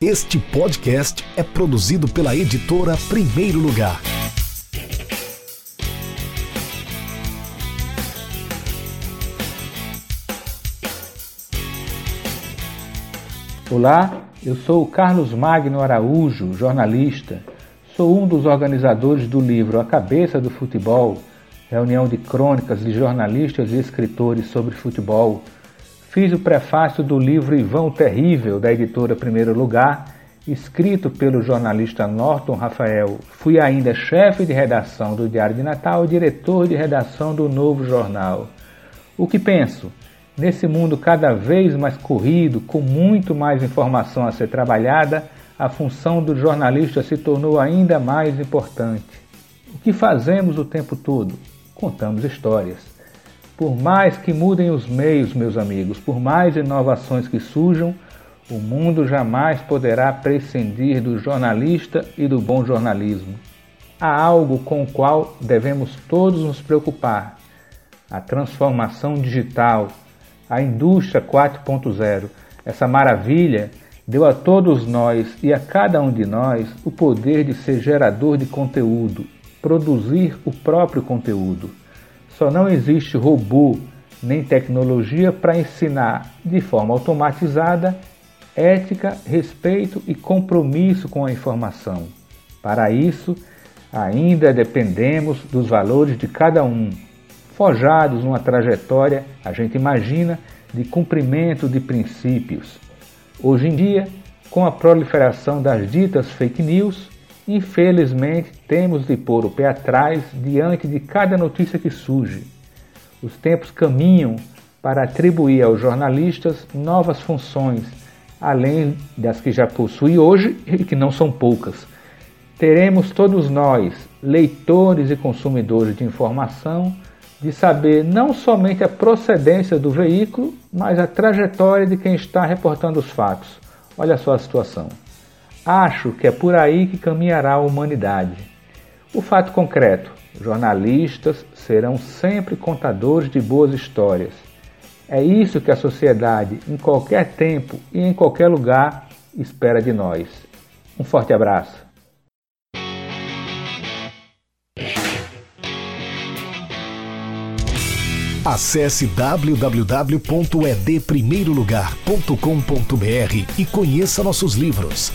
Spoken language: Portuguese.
Este podcast é produzido pela editora Primeiro Lugar. Olá, eu sou Carlos Magno Araújo, jornalista. Sou um dos organizadores do livro A Cabeça do Futebol, reunião de crônicas de jornalistas e escritores sobre futebol Fiz o prefácio do livro Ivão Terrível, da editora Primeiro Lugar, escrito pelo jornalista Norton Rafael. Fui ainda chefe de redação do Diário de Natal e diretor de redação do Novo Jornal. O que penso? Nesse mundo cada vez mais corrido, com muito mais informação a ser trabalhada, a função do jornalista se tornou ainda mais importante. O que fazemos o tempo todo? Contamos histórias. Por mais que mudem os meios, meus amigos, por mais inovações que surjam, o mundo jamais poderá prescindir do jornalista e do bom jornalismo. Há algo com o qual devemos todos nos preocupar: a transformação digital, a indústria 4.0. Essa maravilha deu a todos nós e a cada um de nós o poder de ser gerador de conteúdo, produzir o próprio conteúdo. Só não existe robô nem tecnologia para ensinar de forma automatizada ética, respeito e compromisso com a informação. Para isso, ainda dependemos dos valores de cada um, forjados numa trajetória, a gente imagina, de cumprimento de princípios. Hoje em dia, com a proliferação das ditas fake news, Infelizmente, temos de pôr o pé atrás diante de cada notícia que surge. Os tempos caminham para atribuir aos jornalistas novas funções, além das que já possui hoje e que não são poucas. Teremos todos nós, leitores e consumidores de informação, de saber não somente a procedência do veículo, mas a trajetória de quem está reportando os fatos. Olha só a situação. Acho que é por aí que caminhará a humanidade. O fato concreto: jornalistas serão sempre contadores de boas histórias. É isso que a sociedade, em qualquer tempo e em qualquer lugar, espera de nós. Um forte abraço. Acesse www.edprimeirolugar.com.br e conheça nossos livros